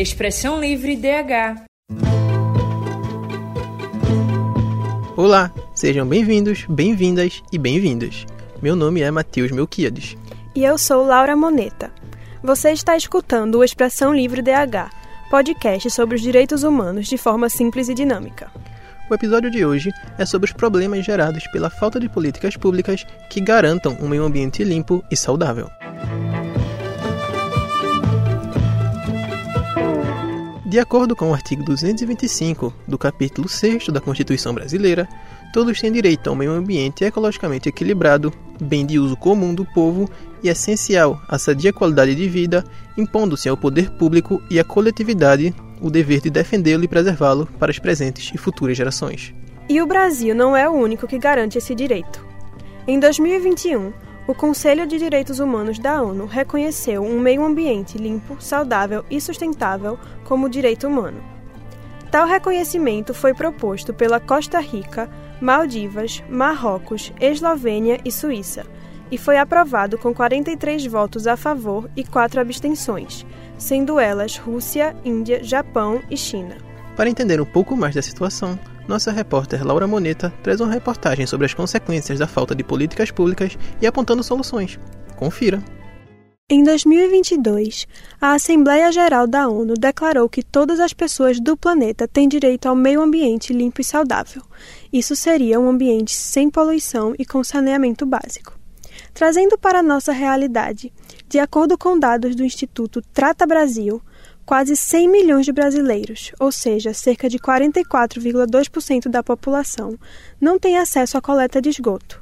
Expressão Livre DH. Olá, sejam bem-vindos, bem-vindas e bem-vindas. Meu nome é Matheus Melquiades. E eu sou Laura Moneta. Você está escutando o Expressão Livre DH, podcast sobre os direitos humanos de forma simples e dinâmica. O episódio de hoje é sobre os problemas gerados pela falta de políticas públicas que garantam um meio ambiente limpo e saudável. De acordo com o artigo 225 do capítulo 6 da Constituição Brasileira, todos têm direito a um meio ambiente ecologicamente equilibrado, bem de uso comum do povo e essencial à sadia qualidade de vida, impondo-se ao poder público e à coletividade o dever de defendê-lo e preservá-lo para as presentes e futuras gerações. E o Brasil não é o único que garante esse direito. Em 2021, o Conselho de Direitos Humanos da ONU reconheceu um meio ambiente limpo, saudável e sustentável como direito humano. Tal reconhecimento foi proposto pela Costa Rica, Maldivas, Marrocos, Eslovênia e Suíça e foi aprovado com 43 votos a favor e 4 abstenções, sendo elas Rússia, Índia, Japão e China. Para entender um pouco mais da situação, nossa repórter Laura Moneta traz uma reportagem sobre as consequências da falta de políticas públicas e apontando soluções. Confira! Em 2022, a Assembleia Geral da ONU declarou que todas as pessoas do planeta têm direito ao meio ambiente limpo e saudável. Isso seria um ambiente sem poluição e com saneamento básico. Trazendo para a nossa realidade, de acordo com dados do Instituto Trata Brasil, quase 100 milhões de brasileiros, ou seja, cerca de 44,2% da população, não têm acesso à coleta de esgoto.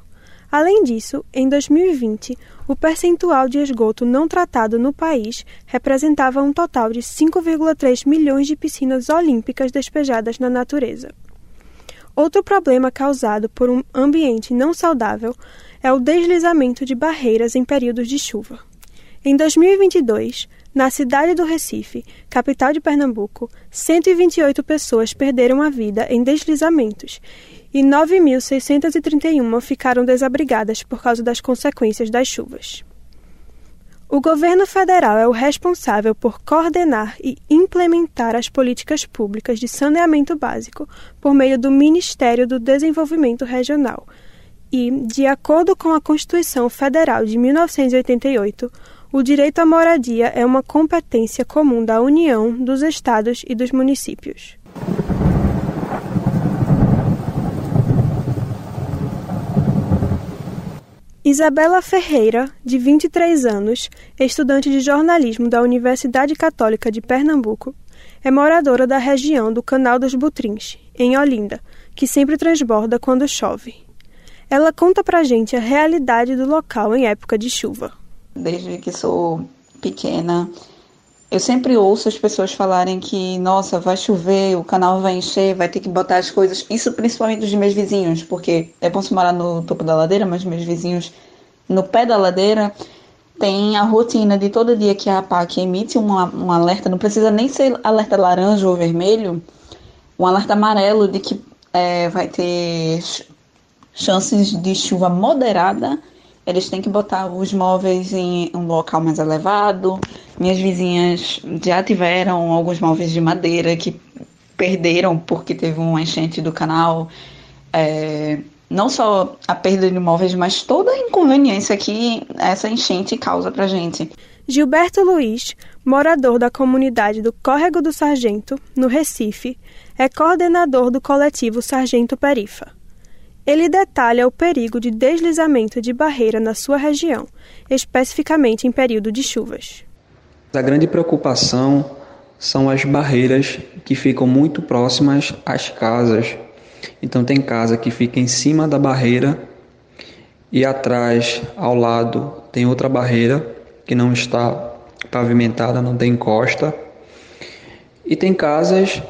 Além disso, em 2020, o percentual de esgoto não tratado no país representava um total de 5,3 milhões de piscinas olímpicas despejadas na natureza. Outro problema causado por um ambiente não saudável é o deslizamento de barreiras em períodos de chuva. Em 2022, na cidade do Recife, capital de Pernambuco, 128 pessoas perderam a vida em deslizamentos e 9.631 ficaram desabrigadas por causa das consequências das chuvas. O governo federal é o responsável por coordenar e implementar as políticas públicas de saneamento básico por meio do Ministério do Desenvolvimento Regional. E, de acordo com a Constituição Federal de 1988, o direito à moradia é uma competência comum da União, dos estados e dos municípios. Isabela Ferreira, de 23 anos, estudante de jornalismo da Universidade Católica de Pernambuco, é moradora da região do Canal dos Butrins, em Olinda, que sempre transborda quando chove. Ela conta pra gente a realidade do local em época de chuva desde que sou pequena. Eu sempre ouço as pessoas falarem que, nossa, vai chover, o canal vai encher, vai ter que botar as coisas. Isso principalmente dos meus vizinhos, porque é bom se morar no topo da ladeira, mas meus vizinhos no pé da ladeira tem a rotina de todo dia que a APAC emite uma, um alerta, não precisa nem ser alerta laranja ou vermelho, um alerta amarelo de que é, vai ter chances de chuva moderada eles têm que botar os móveis em um local mais elevado. Minhas vizinhas já tiveram alguns móveis de madeira que perderam porque teve uma enchente do canal. É, não só a perda de móveis, mas toda a inconveniência que essa enchente causa pra gente. Gilberto Luiz, morador da comunidade do Córrego do Sargento, no Recife, é coordenador do coletivo Sargento Perifa. Ele detalha o perigo de deslizamento de barreira na sua região, especificamente em período de chuvas. A grande preocupação são as barreiras que ficam muito próximas às casas. Então tem casa que fica em cima da barreira e atrás, ao lado, tem outra barreira que não está pavimentada, não tem encosta. E tem casas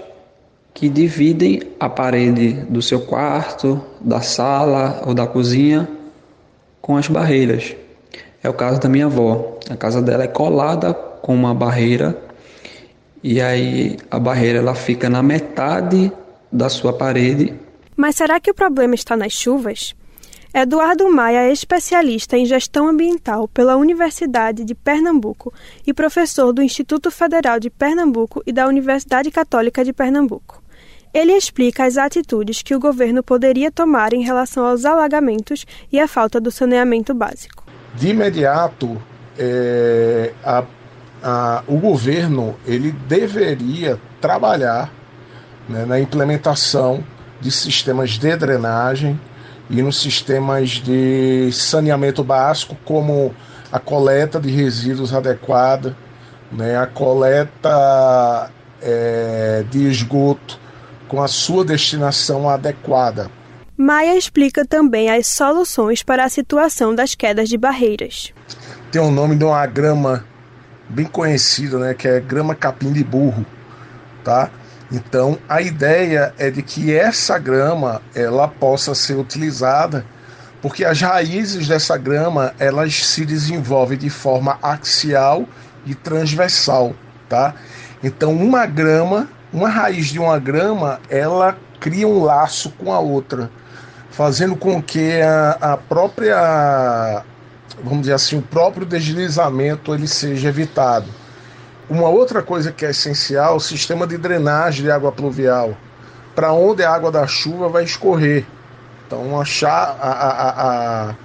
que dividem a parede do seu quarto, da sala ou da cozinha com as barreiras. É o caso da minha avó. A casa dela é colada com uma barreira e aí a barreira ela fica na metade da sua parede. Mas será que o problema está nas chuvas? Eduardo Maia é especialista em gestão ambiental pela Universidade de Pernambuco e professor do Instituto Federal de Pernambuco e da Universidade Católica de Pernambuco. Ele explica as atitudes que o governo poderia tomar em relação aos alagamentos e à falta do saneamento básico. De imediato, é, a, a, o governo ele deveria trabalhar né, na implementação de sistemas de drenagem e nos sistemas de saneamento básico, como a coleta de resíduos adequada, né, a coleta é, de esgoto com a sua destinação adequada. Maia explica também as soluções para a situação das quedas de barreiras. Tem o nome de uma grama bem conhecida, né, que é grama capim de burro, tá? Então, a ideia é de que essa grama ela possa ser utilizada, porque as raízes dessa grama elas se desenvolvem de forma axial e transversal, tá? Então, uma grama, uma raiz de uma grama, ela cria um laço com a outra, fazendo com que a, a própria, vamos dizer assim, o próprio deslizamento ele seja evitado. Uma outra coisa que é essencial, o sistema de drenagem de água pluvial, para onde a água da chuva vai escorrer. Então, achar a, a, a,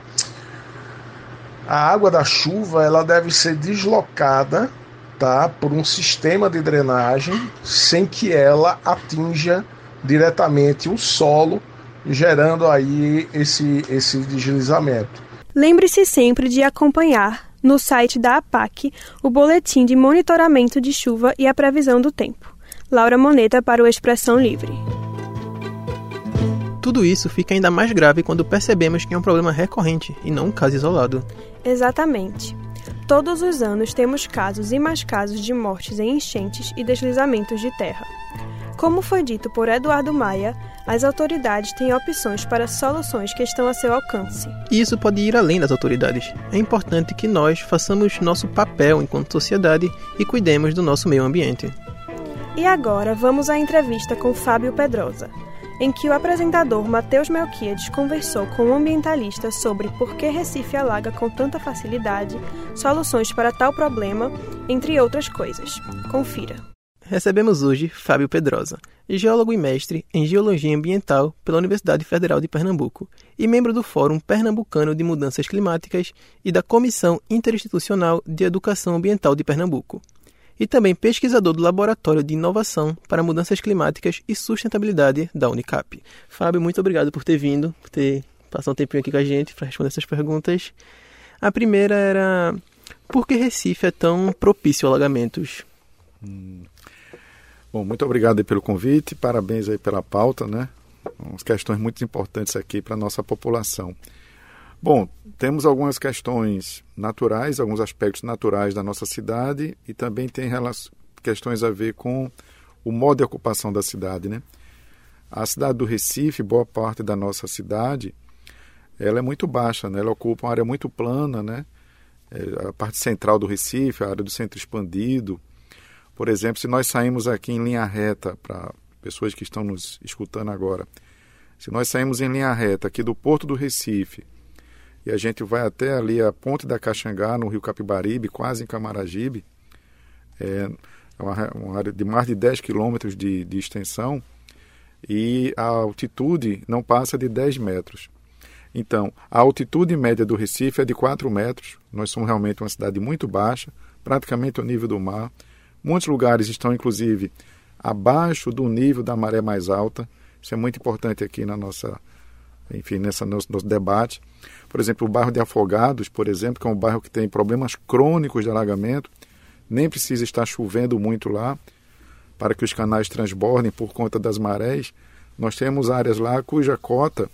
a água da chuva ela deve ser deslocada tá, por um sistema de drenagem sem que ela atinja diretamente o solo, gerando aí esse, esse deslizamento. Lembre-se sempre de acompanhar no site da APAC o boletim de monitoramento de chuva e a previsão do tempo. Laura Moneta para o Expressão Livre. Tudo isso fica ainda mais grave quando percebemos que é um problema recorrente e não um caso isolado. Exatamente. Todos os anos temos casos e mais casos de mortes em enchentes e deslizamentos de terra. Como foi dito por Eduardo Maia, as autoridades têm opções para soluções que estão a seu alcance. E isso pode ir além das autoridades. É importante que nós façamos nosso papel enquanto sociedade e cuidemos do nosso meio ambiente. E agora vamos à entrevista com Fábio Pedrosa, em que o apresentador Matheus Melquiades conversou com o ambientalista sobre por que Recife alaga com tanta facilidade, soluções para tal problema, entre outras coisas. Confira. Recebemos hoje Fábio Pedrosa, geólogo e mestre em Geologia Ambiental pela Universidade Federal de Pernambuco e membro do Fórum Pernambucano de Mudanças Climáticas e da Comissão Interinstitucional de Educação Ambiental de Pernambuco. E também pesquisador do Laboratório de Inovação para Mudanças Climáticas e Sustentabilidade da Unicap. Fábio, muito obrigado por ter vindo, por ter passado um tempinho aqui com a gente para responder essas perguntas. A primeira era por que Recife é tão propício a alagamentos? Hum. Bom, muito obrigado pelo convite, parabéns aí pela pauta, né? Umas questões muito importantes aqui para a nossa população. Bom, temos algumas questões naturais, alguns aspectos naturais da nossa cidade e também tem questões a ver com o modo de ocupação da cidade, né? A cidade do Recife, boa parte da nossa cidade, ela é muito baixa, né? Ela ocupa uma área muito plana, né? É, a parte central do Recife, a área do centro expandido, por exemplo, se nós saímos aqui em linha reta, para pessoas que estão nos escutando agora, se nós saímos em linha reta aqui do Porto do Recife e a gente vai até ali a Ponte da Caxangá, no Rio Capibaribe, quase em Camaragibe, é uma, uma área de mais de 10 quilômetros de, de extensão e a altitude não passa de 10 metros. Então, a altitude média do Recife é de 4 metros. Nós somos realmente uma cidade muito baixa, praticamente ao nível do mar. Muitos lugares estão, inclusive, abaixo do nível da maré mais alta. Isso é muito importante aqui na nossa, enfim, nessa nosso, nosso debate. Por exemplo, o bairro de Afogados, por exemplo, que é um bairro que tem problemas crônicos de alagamento, nem precisa estar chovendo muito lá para que os canais transbordem por conta das marés. Nós temos áreas lá cuja cota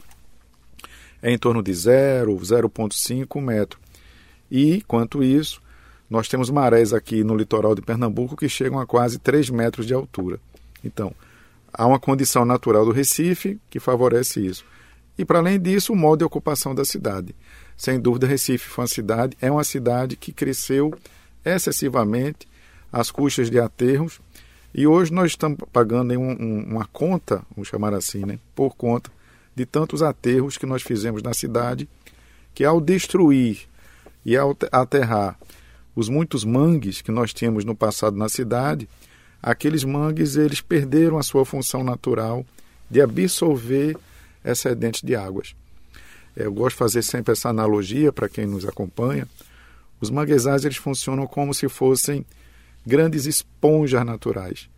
é em torno de 0, 0,5 metro. E, quanto isso, nós temos marés aqui no litoral de Pernambuco que chegam a quase 3 metros de altura. Então, há uma condição natural do Recife que favorece isso. E, para além disso, o modo de ocupação da cidade. Sem dúvida, Recife foi uma cidade, é uma cidade que cresceu excessivamente às custas de aterros. E hoje nós estamos pagando um, um, uma conta, vamos chamar assim, né, por conta de tantos aterros que nós fizemos na cidade, que ao destruir e ao aterrar os muitos mangues que nós tínhamos no passado na cidade, aqueles mangues eles perderam a sua função natural de absorver excedentes de águas. É, eu gosto de fazer sempre essa analogia para quem nos acompanha. Os manguezais eles funcionam como se fossem grandes esponjas naturais.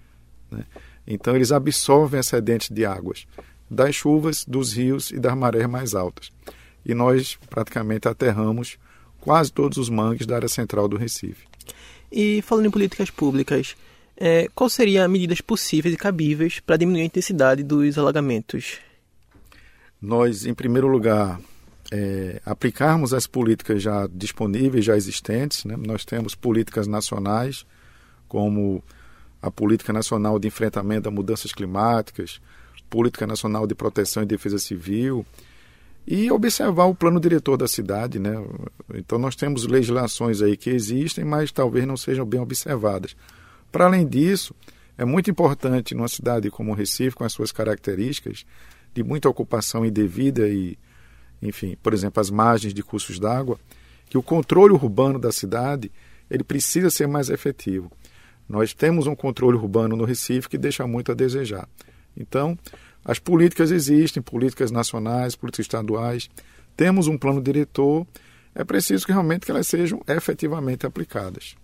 Né? Então eles absorvem excedentes de águas das chuvas, dos rios e das marés mais altas. E nós praticamente aterramos quase todos os mangues da área central do Recife. E falando em políticas públicas, é, qual seriam medidas possíveis e cabíveis para diminuir a intensidade dos alagamentos? Nós, em primeiro lugar, é, aplicarmos as políticas já disponíveis, já existentes. Né? Nós temos políticas nacionais, como a Política Nacional de Enfrentamento a Mudanças Climáticas, Política Nacional de Proteção e Defesa Civil, e observar o plano diretor da cidade. Né? Então, nós temos legislações aí que existem, mas talvez não sejam bem observadas. Para além disso, é muito importante numa cidade como Recife, com as suas características de muita ocupação indevida e enfim, por exemplo, as margens de cursos d'água, que o controle urbano da cidade ele precisa ser mais efetivo. Nós temos um controle urbano no Recife que deixa muito a desejar. Então, as políticas existem, políticas nacionais, políticas estaduais, temos um plano diretor, é preciso que realmente que elas sejam efetivamente aplicadas.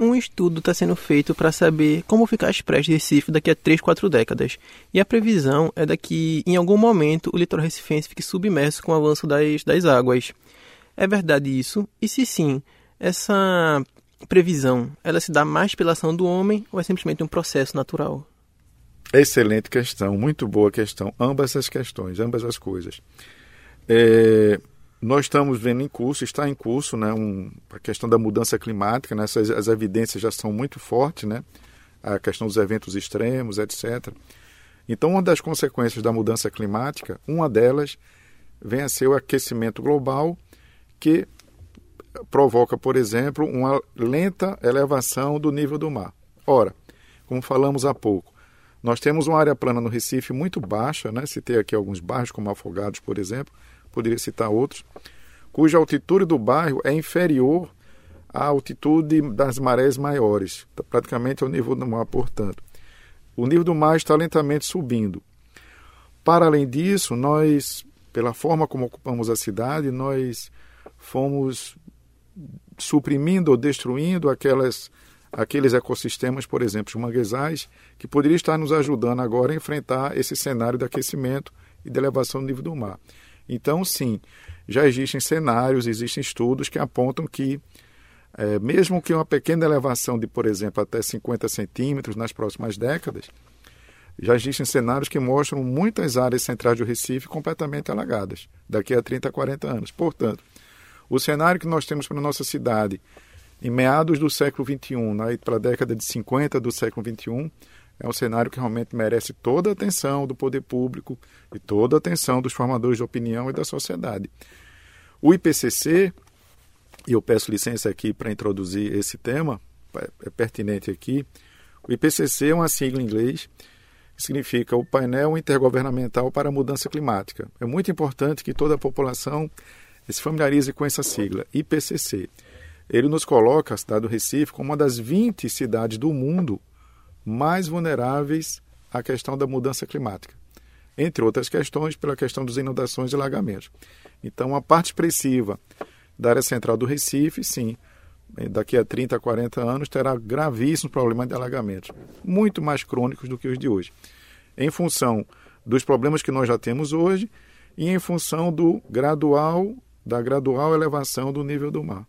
Um estudo está sendo feito para saber como ficar as praias de Recife daqui a 3, 4 décadas. E a previsão é que, em algum momento, o litoral recifense fique submerso com o avanço das, das águas. É verdade isso? E se sim, essa previsão, ela se dá mais pela ação do homem ou é simplesmente um processo natural? Excelente questão, muito boa questão. Ambas as questões, ambas as coisas. É, nós estamos vendo em curso, está em curso, né, um, a questão da mudança climática, né, essas, as evidências já são muito fortes, né, a questão dos eventos extremos, etc. Então, uma das consequências da mudança climática, uma delas vem a ser o aquecimento global, que provoca, por exemplo, uma lenta elevação do nível do mar. Ora, como falamos há pouco, nós temos uma área plana no Recife muito baixa, né? citei aqui alguns bairros como Afogados, por exemplo, poderia citar outros, cuja altitude do bairro é inferior à altitude das marés maiores, tá praticamente ao nível do mar, portanto. O nível do mar está lentamente subindo. Para além disso, nós, pela forma como ocupamos a cidade, nós fomos suprimindo ou destruindo aquelas, aqueles ecossistemas, por exemplo, os manguezais, que poderiam estar nos ajudando agora a enfrentar esse cenário de aquecimento e de elevação do nível do mar. Então, sim, já existem cenários, existem estudos que apontam que, é, mesmo que uma pequena elevação de, por exemplo, até 50 centímetros nas próximas décadas, já existem cenários que mostram muitas áreas centrais do Recife completamente alagadas daqui a 30, 40 anos. Portanto, o cenário que nós temos para a nossa cidade em meados do século XXI, né, para a década de 50 do século XXI, é um cenário que realmente merece toda a atenção do poder público e toda a atenção dos formadores de opinião e da sociedade. O IPCC, e eu peço licença aqui para introduzir esse tema, é pertinente aqui. O IPCC é uma sigla em inglês que significa o Painel Intergovernamental para a Mudança Climática. É muito importante que toda a população se familiarize com essa sigla, IPCC. Ele nos coloca a cidade do Recife como uma das 20 cidades do mundo mais vulneráveis à questão da mudança climática, entre outras questões, pela questão das inundações e alagamentos. Então, a parte expressiva da área central do Recife, sim, daqui a 30, 40 anos, terá gravíssimos problemas de alagamentos, muito mais crônicos do que os de hoje, em função dos problemas que nós já temos hoje e em função do gradual da gradual elevação do nível do mar.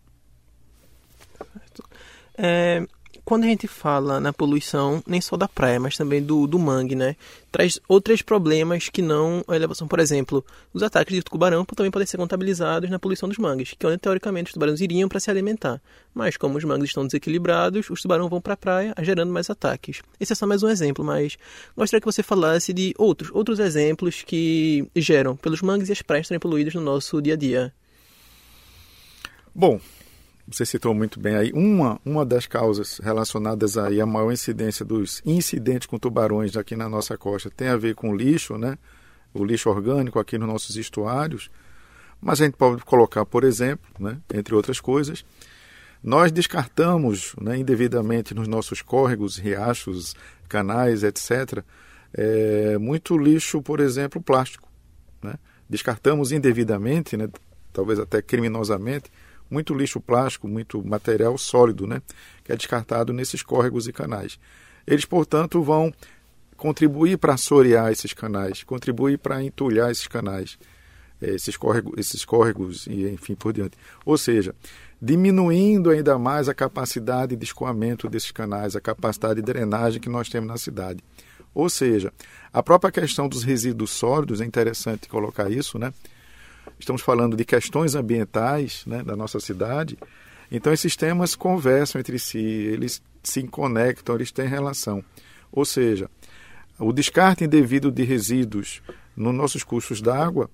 É, quando a gente fala na poluição, nem só da praia, mas também do, do mangue, né? Traz outros problemas que não a elevação. Por exemplo, os ataques de tubarão também podem ser contabilizados na poluição dos mangues, que é onde teoricamente os tubarões iriam para se alimentar. Mas como os mangues estão desequilibrados, os tubarões vão para a praia, gerando mais ataques. Esse é só mais um exemplo, mas gostaria que você falasse de outros, outros exemplos que geram pelos mangues e as praias estarem poluídas no nosso dia a dia. Bom, você citou muito bem aí, uma, uma das causas relacionadas aí à maior incidência dos incidentes com tubarões aqui na nossa costa tem a ver com lixo, né? o lixo orgânico aqui nos nossos estuários, mas a gente pode colocar, por exemplo, né, entre outras coisas, nós descartamos né, indevidamente nos nossos córregos, riachos, canais, etc., é, muito lixo, por exemplo, plástico. Né? Descartamos indevidamente, né, talvez até criminosamente, muito lixo plástico, muito material sólido, né, que é descartado nesses córregos e canais. Eles, portanto, vão contribuir para assorear esses canais, contribuir para entulhar esses canais, é, esses córregos, esses córregos e enfim por diante. Ou seja, diminuindo ainda mais a capacidade de escoamento desses canais, a capacidade de drenagem que nós temos na cidade. Ou seja, a própria questão dos resíduos sólidos, é interessante colocar isso, né? Estamos falando de questões ambientais né, da nossa cidade. Então, esses temas conversam entre si, eles se conectam, eles têm relação. Ou seja, o descarte indevido de resíduos nos nossos cursos d'água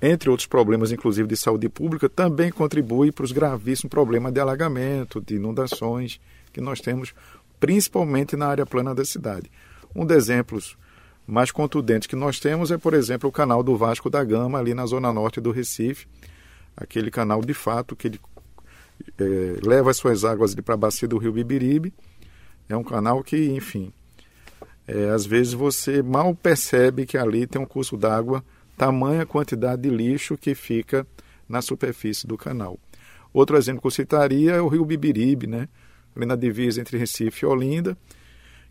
entre outros problemas, inclusive de saúde pública, também contribui para os gravíssimos problemas de alagamento, de inundações que nós temos, principalmente na área plana da cidade. Um dos exemplos mais contundentes que nós temos é, por exemplo, o canal do Vasco da Gama, ali na zona norte do Recife, aquele canal de fato que ele é, leva as suas águas para a bacia do rio Bibiribe. É um canal que, enfim, é, às vezes você mal percebe que ali tem um curso d'água tamanha quantidade de lixo que fica na superfície do canal. Outro exemplo que eu citaria é o rio Bibiribe, né? ali na divisa entre Recife e Olinda,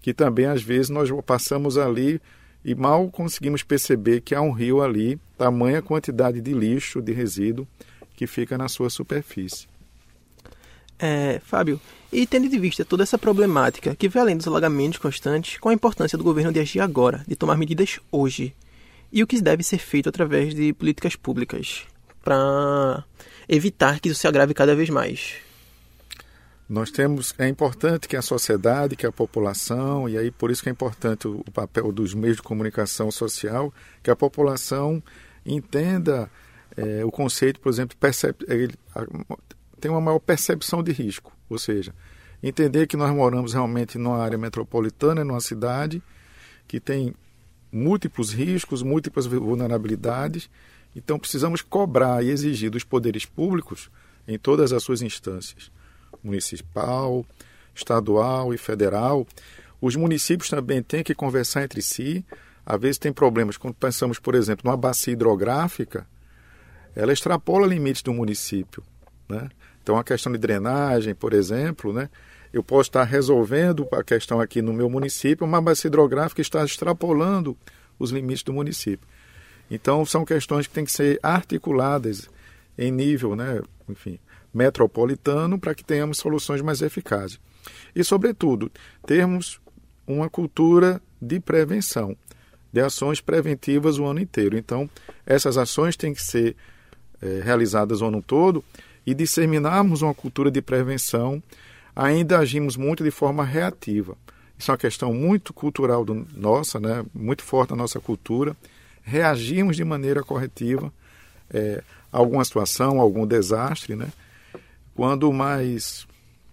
que também às vezes nós passamos ali e mal conseguimos perceber que há um rio ali, tamanha quantidade de lixo, de resíduo que fica na sua superfície. É, Fábio, e tendo de vista toda essa problemática que vem além dos alagamentos constantes, qual a importância do governo de agir agora, de tomar medidas hoje? e o que deve ser feito através de políticas públicas para evitar que isso se agrave cada vez mais. Nós temos, é importante que a sociedade, que a população, e aí por isso que é importante o, o papel dos meios de comunicação social, que a população entenda é, o conceito, por exemplo, percep, ele, a, tem uma maior percepção de risco, ou seja, entender que nós moramos realmente numa área metropolitana, numa cidade que tem múltiplos riscos, múltiplas vulnerabilidades. Então, precisamos cobrar e exigir dos poderes públicos, em todas as suas instâncias, municipal, estadual e federal. Os municípios também têm que conversar entre si. Às vezes tem problemas, quando pensamos, por exemplo, numa bacia hidrográfica, ela extrapola limites do município. Né? Então, a questão de drenagem, por exemplo, né? eu posso estar resolvendo a questão aqui no meu município, uma bacia hidrográfica está extrapolando os limites do município. Então, são questões que têm que ser articuladas em nível, né, enfim, metropolitano para que tenhamos soluções mais eficazes. E, sobretudo, termos uma cultura de prevenção, de ações preventivas o ano inteiro. Então, essas ações têm que ser é, realizadas o ano todo e disseminarmos uma cultura de prevenção ainda agimos muito de forma reativa. Isso é uma questão muito cultural do, nossa, né? muito forte na nossa cultura. Reagimos de maneira corretiva é, a alguma situação, a algum desastre, né? Quando o mais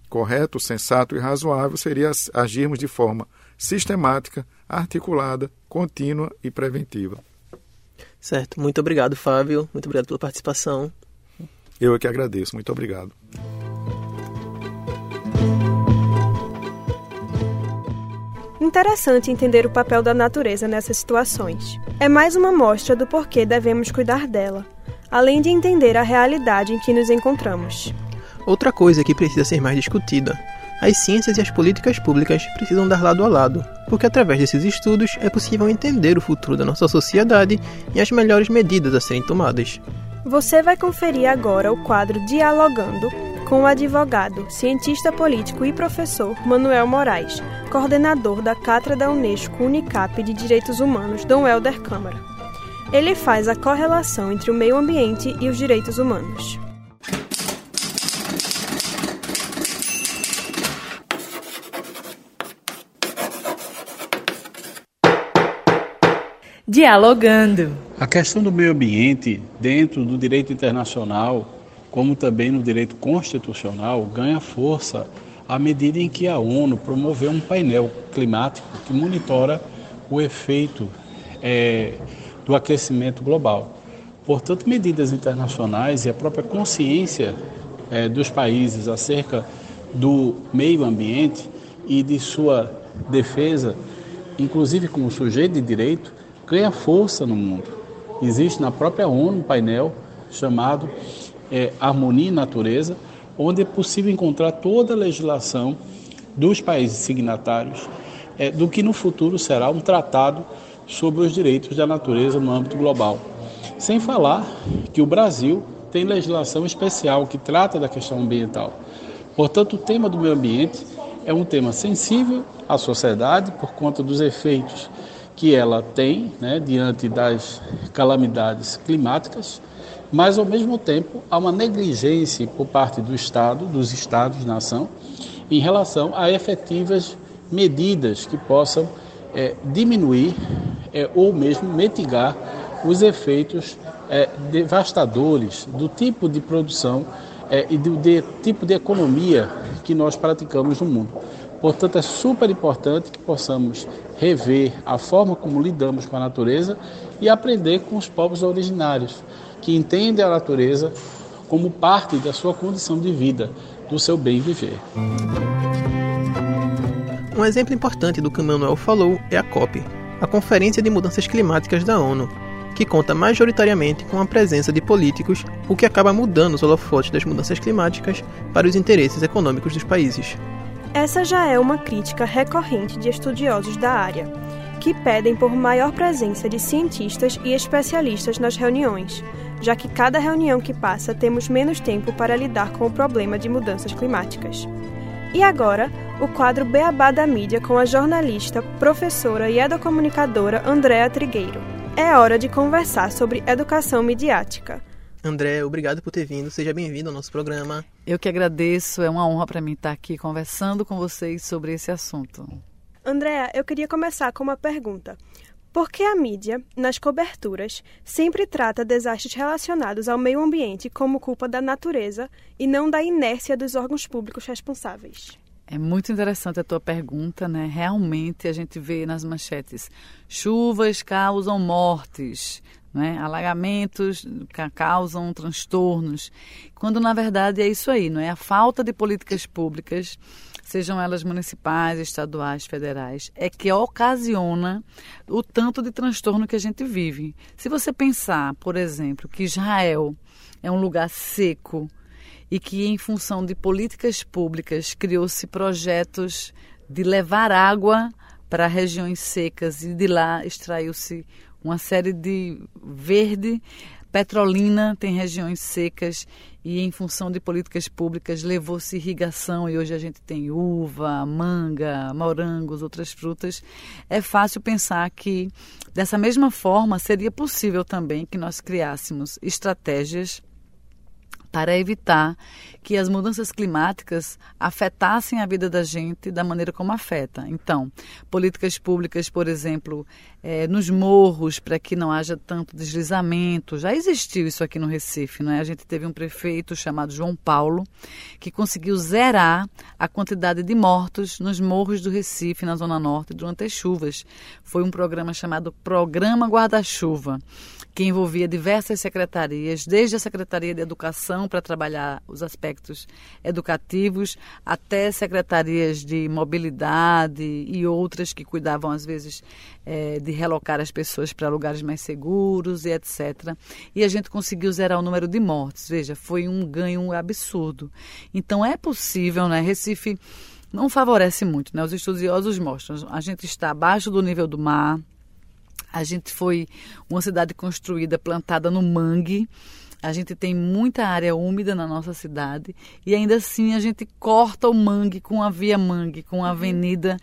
correto, sensato e razoável seria agirmos de forma sistemática, articulada, contínua e preventiva. Certo. Muito obrigado, Fábio. Muito obrigado pela participação. Eu é que agradeço. Muito obrigado. Interessante entender o papel da natureza nessas situações. É mais uma mostra do porquê devemos cuidar dela, além de entender a realidade em que nos encontramos. Outra coisa que precisa ser mais discutida: as ciências e as políticas públicas precisam dar lado a lado, porque através desses estudos é possível entender o futuro da nossa sociedade e as melhores medidas a serem tomadas. Você vai conferir agora o quadro Dialogando com o advogado, cientista político e professor Manuel Moraes, coordenador da Cátedra da Unesco Unicap de Direitos Humanos, Dom Helder Câmara. Ele faz a correlação entre o meio ambiente e os direitos humanos. Dialogando. A questão do meio ambiente, dentro do direito internacional, como também no direito constitucional, ganha força à medida em que a ONU promoveu um painel climático que monitora o efeito é, do aquecimento global. Portanto, medidas internacionais e a própria consciência é, dos países acerca do meio ambiente e de sua defesa, inclusive como sujeito de direito, ganha força no mundo. Existe na própria ONU um painel chamado é, Harmonia e Natureza, onde é possível encontrar toda a legislação dos países signatários é, do que no futuro será um tratado sobre os direitos da natureza no âmbito global. Sem falar que o Brasil tem legislação especial que trata da questão ambiental. Portanto, o tema do meio ambiente é um tema sensível à sociedade por conta dos efeitos que ela tem né, diante das calamidades climáticas, mas ao mesmo tempo há uma negligência por parte do Estado, dos Estados, nação, em relação a efetivas medidas que possam é, diminuir é, ou mesmo mitigar os efeitos é, devastadores do tipo de produção e do de, tipo de economia que nós praticamos no mundo. Portanto, é super importante que possamos rever a forma como lidamos com a natureza e aprender com os povos originários, que entendem a natureza como parte da sua condição de vida, do seu bem viver. Um exemplo importante do que Manuel falou é a COP, a Conferência de Mudanças Climáticas da ONU, que conta majoritariamente com a presença de políticos, o que acaba mudando os holofotes das mudanças climáticas para os interesses econômicos dos países. Essa já é uma crítica recorrente de estudiosos da área, que pedem por maior presença de cientistas e especialistas nas reuniões, já que cada reunião que passa temos menos tempo para lidar com o problema de mudanças climáticas. E agora, o quadro Beabá da Mídia com a jornalista, professora e educomunicadora Andréa Trigueiro. É hora de conversar sobre educação midiática. André, obrigado por ter vindo. Seja bem-vindo ao nosso programa. Eu que agradeço. É uma honra para mim estar aqui conversando com vocês sobre esse assunto. Andréa, eu queria começar com uma pergunta. Por que a mídia, nas coberturas, sempre trata desastres relacionados ao meio ambiente como culpa da natureza e não da inércia dos órgãos públicos responsáveis? É muito interessante a tua pergunta, né? Realmente a gente vê nas manchetes: chuvas causam mortes, né? alagamentos causam transtornos, quando na verdade é isso aí, não é? A falta de políticas públicas sejam elas municipais, estaduais, federais, é que ocasiona o tanto de transtorno que a gente vive. Se você pensar, por exemplo, que Israel é um lugar seco e que, em função de políticas públicas, criou-se projetos de levar água para regiões secas e de lá extraiu-se uma série de verde Petrolina tem regiões secas e, em função de políticas públicas, levou-se irrigação e hoje a gente tem uva, manga, morangos, outras frutas. É fácil pensar que, dessa mesma forma, seria possível também que nós criássemos estratégias para evitar que as mudanças climáticas afetassem a vida da gente da maneira como afeta. Então, políticas públicas, por exemplo, é, nos morros para que não haja tanto deslizamento. Já existiu isso aqui no Recife, não é? A gente teve um prefeito chamado João Paulo que conseguiu zerar a quantidade de mortos nos morros do Recife, na Zona Norte, durante as chuvas. Foi um programa chamado Programa Guarda-Chuva que envolvia diversas secretarias, desde a Secretaria de Educação para trabalhar os aspectos educativos, até secretarias de mobilidade e outras que cuidavam às vezes é, de relocar as pessoas para lugares mais seguros e etc. E a gente conseguiu zerar o número de mortes. Veja, foi um ganho absurdo. Então é possível, né? Recife não favorece muito, né? Os estudiosos mostram. A gente está abaixo do nível do mar a gente foi uma cidade construída, plantada no mangue. A gente tem muita área úmida na nossa cidade e ainda assim a gente corta o mangue com a via mangue, com a uhum. avenida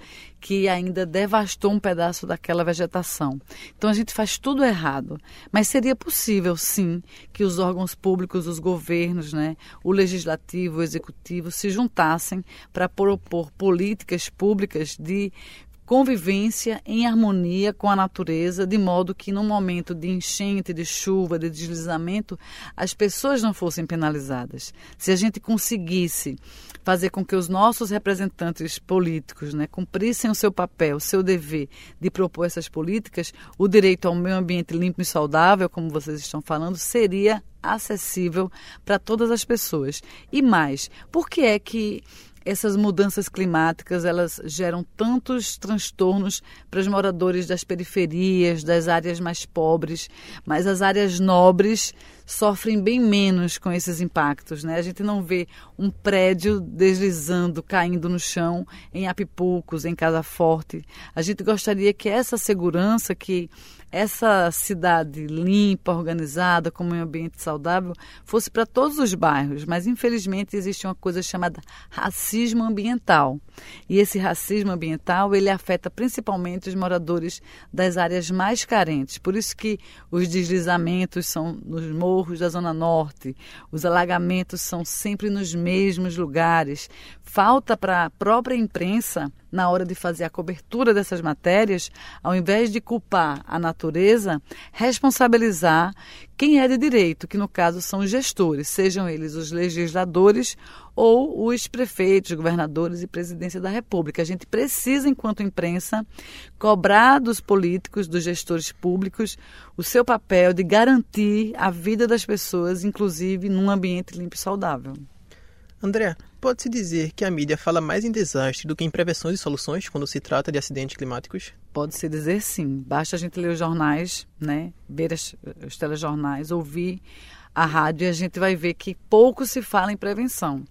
que ainda devastou um pedaço daquela vegetação. Então a gente faz tudo errado. Mas seria possível, sim, que os órgãos públicos, os governos, né, o legislativo, o executivo se juntassem para propor políticas públicas de convivência em harmonia com a natureza, de modo que no momento de enchente, de chuva, de deslizamento, as pessoas não fossem penalizadas. Se a gente conseguisse fazer com que os nossos representantes políticos né, cumprissem o seu papel, o seu dever de propor essas políticas, o direito ao meio ambiente limpo e saudável, como vocês estão falando, seria acessível para todas as pessoas. E mais, por que é que essas mudanças climáticas elas geram tantos transtornos para os moradores das periferias, das áreas mais pobres, mas as áreas nobres sofrem bem menos com esses impactos. Né? A gente não vê um prédio deslizando, caindo no chão em Apipucos, em Casa Forte. A gente gostaria que essa segurança, que essa cidade limpa, organizada, com um ambiente saudável, fosse para todos os bairros. Mas, infelizmente, existe uma coisa chamada racismo ambiental. E esse racismo ambiental, ele afeta principalmente os moradores das áreas mais carentes. Por isso que os deslizamentos são nos morros, da Zona Norte. Os alagamentos são sempre nos mesmos lugares. Falta para a própria imprensa, na hora de fazer a cobertura dessas matérias, ao invés de culpar a natureza, responsabilizar quem é de direito, que no caso são os gestores, sejam eles os legisladores ou os prefeitos, governadores e presidência da República. A gente precisa, enquanto imprensa, cobrar dos políticos, dos gestores públicos, o seu papel de garantir a vida das pessoas, inclusive num ambiente limpo e saudável. André, pode-se dizer que a mídia fala mais em desastre do que em prevenções e soluções quando se trata de acidentes climáticos? Pode-se dizer sim. Basta a gente ler os jornais, né? ver as, os telejornais, ouvir a rádio e a gente vai ver que pouco se fala em prevenção.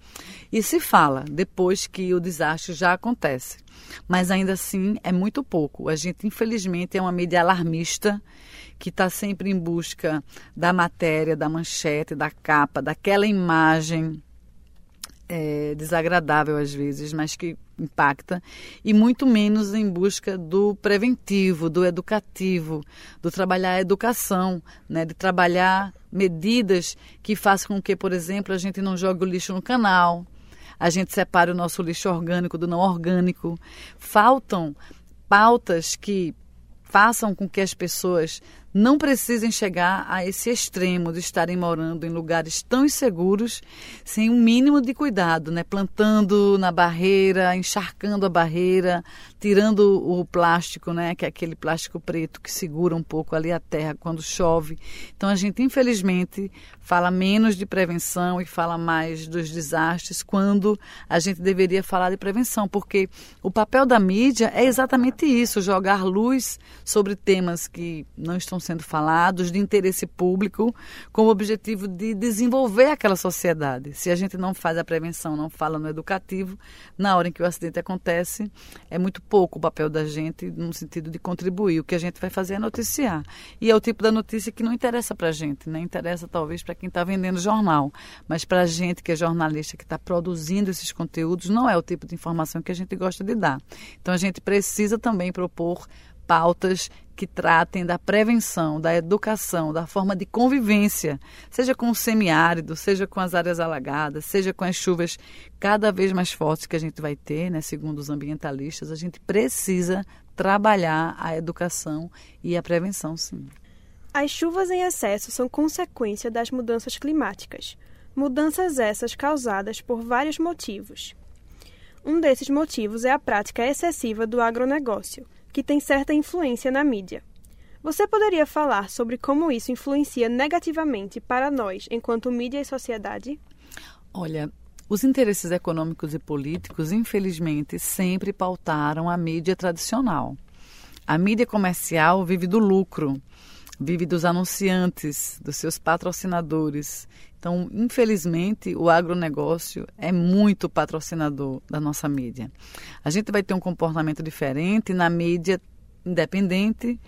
E se fala depois que o desastre já acontece. Mas ainda assim é muito pouco. A gente, infelizmente, é uma mídia alarmista que está sempre em busca da matéria, da manchete, da capa, daquela imagem é, desagradável às vezes, mas que impacta, e muito menos em busca do preventivo, do educativo, do trabalhar a educação, né, de trabalhar medidas que façam com que, por exemplo, a gente não jogue o lixo no canal, a gente separe o nosso lixo orgânico do não orgânico. Faltam pautas que façam com que as pessoas não precisem chegar a esse extremo de estarem morando em lugares tão inseguros sem um mínimo de cuidado, né? Plantando na barreira, encharcando a barreira, tirando o plástico, né? Que é aquele plástico preto que segura um pouco ali a terra quando chove. Então a gente, infelizmente, fala menos de prevenção e fala mais dos desastres quando a gente deveria falar de prevenção, porque o papel da mídia é exatamente isso, jogar luz sobre temas que não estão sendo falados, de interesse público, com o objetivo de desenvolver aquela sociedade. Se a gente não faz a prevenção, não fala no educativo, na hora em que o acidente acontece, é muito pouco o papel da gente no sentido de contribuir. O que a gente vai fazer é noticiar. E é o tipo da notícia que não interessa para a gente, né? interessa talvez para quem está vendendo jornal, mas para a gente que é jornalista, que está produzindo esses conteúdos, não é o tipo de informação que a gente gosta de dar. Então a gente precisa também propor pautas que tratem da prevenção, da educação, da forma de convivência, seja com o semiárido, seja com as áreas alagadas, seja com as chuvas cada vez mais fortes que a gente vai ter, né, segundo os ambientalistas, a gente precisa trabalhar a educação e a prevenção, sim. As chuvas em excesso são consequência das mudanças climáticas. Mudanças essas causadas por vários motivos. Um desses motivos é a prática excessiva do agronegócio, que tem certa influência na mídia. Você poderia falar sobre como isso influencia negativamente para nós, enquanto mídia e sociedade? Olha, os interesses econômicos e políticos, infelizmente, sempre pautaram a mídia tradicional. A mídia comercial vive do lucro, vive dos anunciantes, dos seus patrocinadores. Então, infelizmente, o agronegócio é muito patrocinador da nossa mídia. A gente vai ter um comportamento diferente na mídia independente,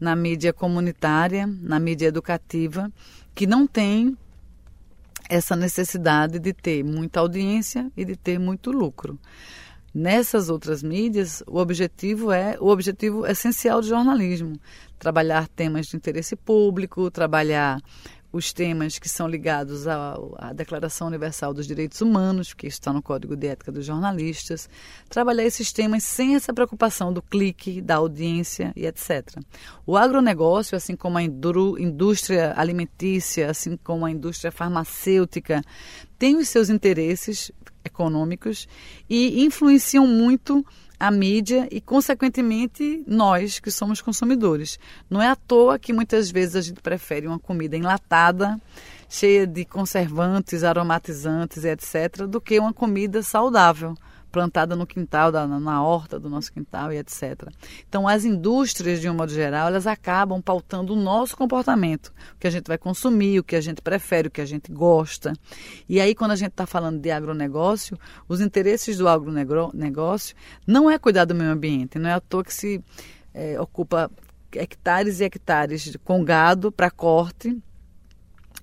na mídia comunitária, na mídia educativa, que não tem essa necessidade de ter muita audiência e de ter muito lucro. Nessas outras mídias, o objetivo é o objetivo essencial do jornalismo: trabalhar temas de interesse público, trabalhar os temas que são ligados à, à, Declaração Universal dos Direitos Humanos, que está no Código de Ética dos Jornalistas, trabalhar esses temas sem essa preocupação do clique, da audiência e etc. O agronegócio, assim como a indústria alimentícia, assim como a indústria farmacêutica, tem os seus interesses econômicos e influenciam muito a mídia e, consequentemente, nós que somos consumidores. Não é à toa que muitas vezes a gente prefere uma comida enlatada, cheia de conservantes, aromatizantes, etc., do que uma comida saudável plantada no quintal, da, na horta do nosso quintal e etc. Então, as indústrias, de um modo geral, elas acabam pautando o nosso comportamento, o que a gente vai consumir, o que a gente prefere, o que a gente gosta. E aí, quando a gente está falando de agronegócio, os interesses do agronegócio não é cuidar do meio ambiente, não é à toa que se é, ocupa hectares e hectares com gado para corte,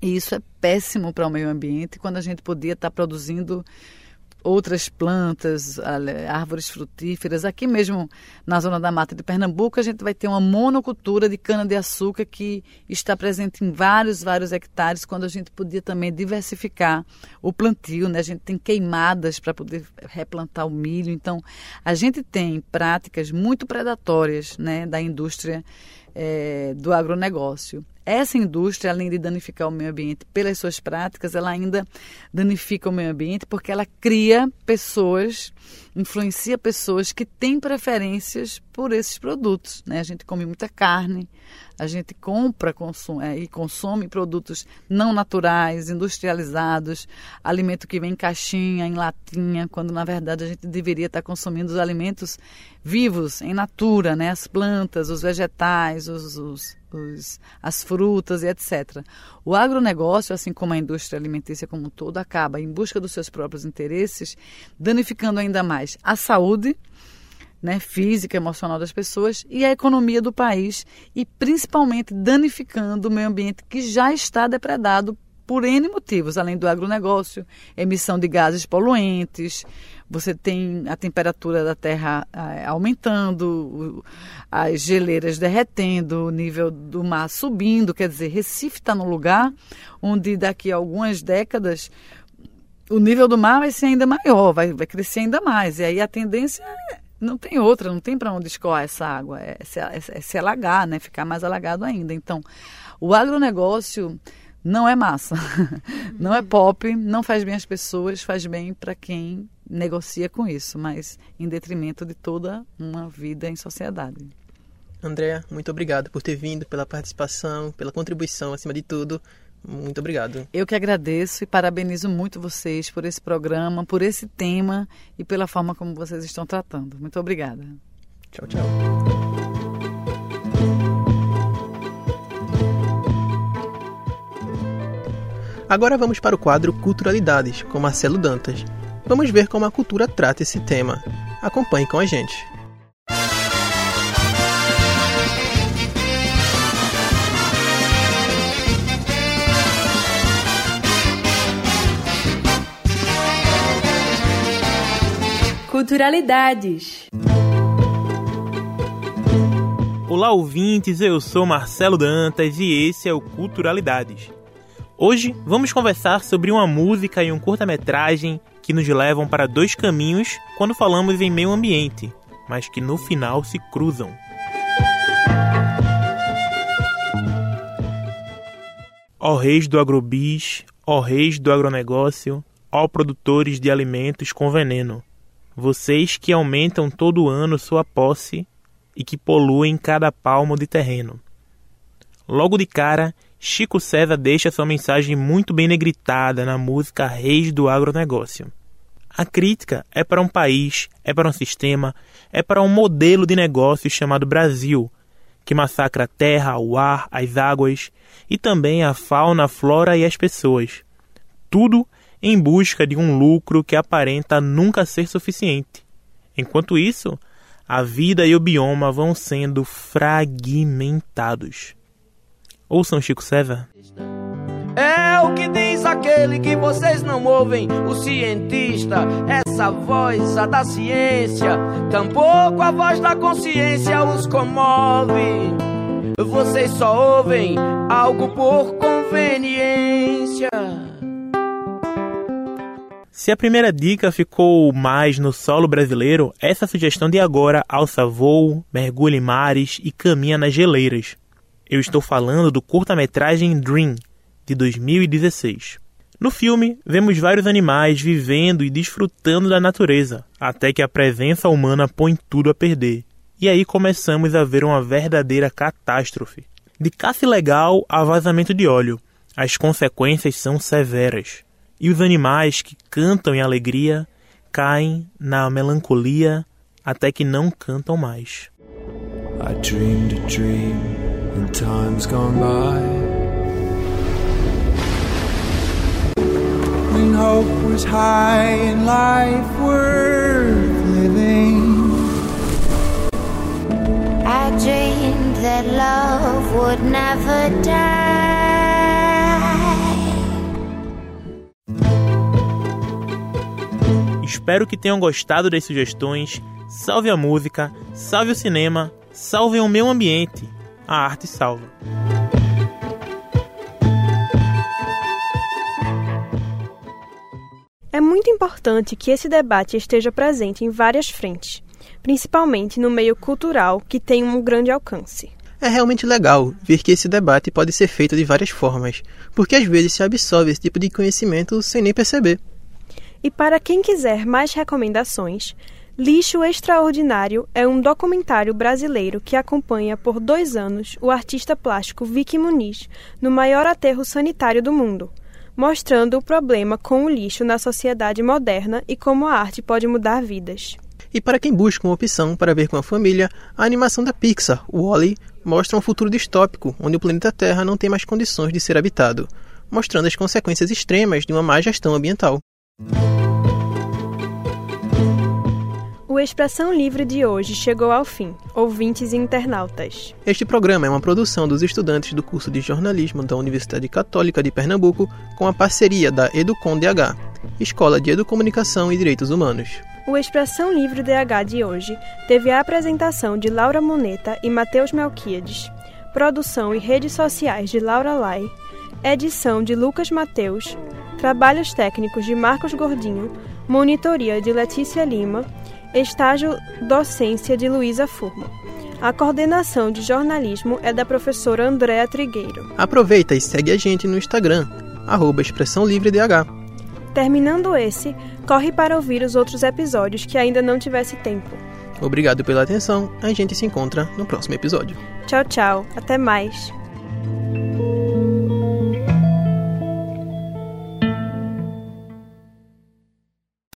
e isso é péssimo para o meio ambiente, quando a gente podia estar tá produzindo outras plantas, árvores frutíferas. Aqui mesmo na zona da mata de Pernambuco, a gente vai ter uma monocultura de cana-de-açúcar que está presente em vários, vários hectares, quando a gente podia também diversificar o plantio. Né? A gente tem queimadas para poder replantar o milho. Então, a gente tem práticas muito predatórias né, da indústria é, do agronegócio. Essa indústria, além de danificar o meio ambiente pelas suas práticas, ela ainda danifica o meio ambiente porque ela cria pessoas, influencia pessoas que têm preferências por esses produtos. Né? A gente come muita carne, a gente compra consome, é, e consome produtos não naturais, industrializados, alimento que vem em caixinha, em latinha, quando na verdade a gente deveria estar consumindo os alimentos vivos, em natura, né? as plantas, os vegetais, os, os, os, as frutas e etc. O agronegócio, assim como a indústria alimentícia como um todo, acaba em busca dos seus próprios interesses, danificando ainda mais a saúde né, física, emocional das pessoas e a economia do país e principalmente danificando o meio ambiente que já está depredado por N motivos, além do agronegócio, emissão de gases poluentes, você tem a temperatura da Terra eh, aumentando, as geleiras derretendo, o nível do mar subindo, quer dizer, Recife está no lugar onde daqui a algumas décadas o nível do mar vai ser ainda maior, vai, vai crescer ainda mais. E aí a tendência é não tem outra, não tem para onde escoar essa água, é se, é, é se alagar, né? ficar mais alagado ainda. Então, o agronegócio não é massa, não é pop, não faz bem às pessoas, faz bem para quem negocia com isso, mas em detrimento de toda uma vida em sociedade. Andréa, muito obrigado por ter vindo, pela participação, pela contribuição, acima de tudo. Muito obrigado. Eu que agradeço e parabenizo muito vocês por esse programa, por esse tema e pela forma como vocês estão tratando. Muito obrigada. Tchau, tchau. Agora vamos para o quadro Culturalidades, com Marcelo Dantas. Vamos ver como a cultura trata esse tema. Acompanhe com a gente. Culturalidades. Olá, ouvintes. Eu sou Marcelo Dantas e esse é o Culturalidades. Hoje vamos conversar sobre uma música e um curta-metragem que nos levam para dois caminhos quando falamos em meio ambiente, mas que no final se cruzam. Ó reis do agrobis, ó reis do agronegócio, ó produtores de alimentos com veneno vocês que aumentam todo ano sua posse e que poluem cada palmo de terreno. Logo de cara, Chico César deixa sua mensagem muito bem negritada na música Reis do Agronegócio. A crítica é para um país, é para um sistema, é para um modelo de negócio chamado Brasil, que massacra a terra, o ar, as águas e também a fauna, a flora e as pessoas. Tudo em busca de um lucro que aparenta nunca ser suficiente. Enquanto isso, a vida e o bioma vão sendo fragmentados. Ouçam Chico César. É o que diz aquele que vocês não ouvem, o cientista, essa voz, a da ciência, tampouco a voz da consciência os comove. Vocês só ouvem algo por conveniência conveniência. Se a primeira dica ficou mais no solo brasileiro, essa sugestão de agora alça voo, mergulha em mares e caminha nas geleiras. Eu estou falando do curta-metragem Dream, de 2016. No filme, vemos vários animais vivendo e desfrutando da natureza, até que a presença humana põe tudo a perder. E aí começamos a ver uma verdadeira catástrofe. De caça ilegal a vazamento de óleo, as consequências são severas e os animais que cantam em alegria caem na melancolia até que não cantam mais. I dreamed a dream in times gone by. When hope was high and life worth living. I dreamed that love would never die. Espero que tenham gostado das sugestões. Salve a música, salve o cinema, salve o meio ambiente. A arte salva. É muito importante que esse debate esteja presente em várias frentes, principalmente no meio cultural, que tem um grande alcance. É realmente legal ver que esse debate pode ser feito de várias formas, porque às vezes se absorve esse tipo de conhecimento sem nem perceber. E para quem quiser mais recomendações, Lixo Extraordinário é um documentário brasileiro que acompanha por dois anos o artista plástico Vicky Muniz no maior aterro sanitário do mundo, mostrando o problema com o lixo na sociedade moderna e como a arte pode mudar vidas. E para quem busca uma opção para ver com a família, a animação da Pixar, Wall-E, mostra um futuro distópico onde o planeta Terra não tem mais condições de ser habitado, mostrando as consequências extremas de uma má gestão ambiental. Expressão Livre de hoje chegou ao fim, ouvintes e internautas. Este programa é uma produção dos estudantes do curso de jornalismo da Universidade Católica de Pernambuco com a parceria da Educom DH, Escola de Educomunicação e Direitos Humanos. O Expressão Livre DH de hoje teve a apresentação de Laura Moneta e Matheus Melquiades, produção e redes sociais de Laura Lai, edição de Lucas Mateus, trabalhos técnicos de Marcos Gordinho, monitoria de Letícia Lima, estágio docência de Luísa Furma. A coordenação de jornalismo é da professora Andréa Trigueiro. Aproveita e segue a gente no Instagram, arroba Expressão Livre DH. Terminando esse, corre para ouvir os outros episódios que ainda não tivesse tempo. Obrigado pela atenção, a gente se encontra no próximo episódio. Tchau, tchau, até mais.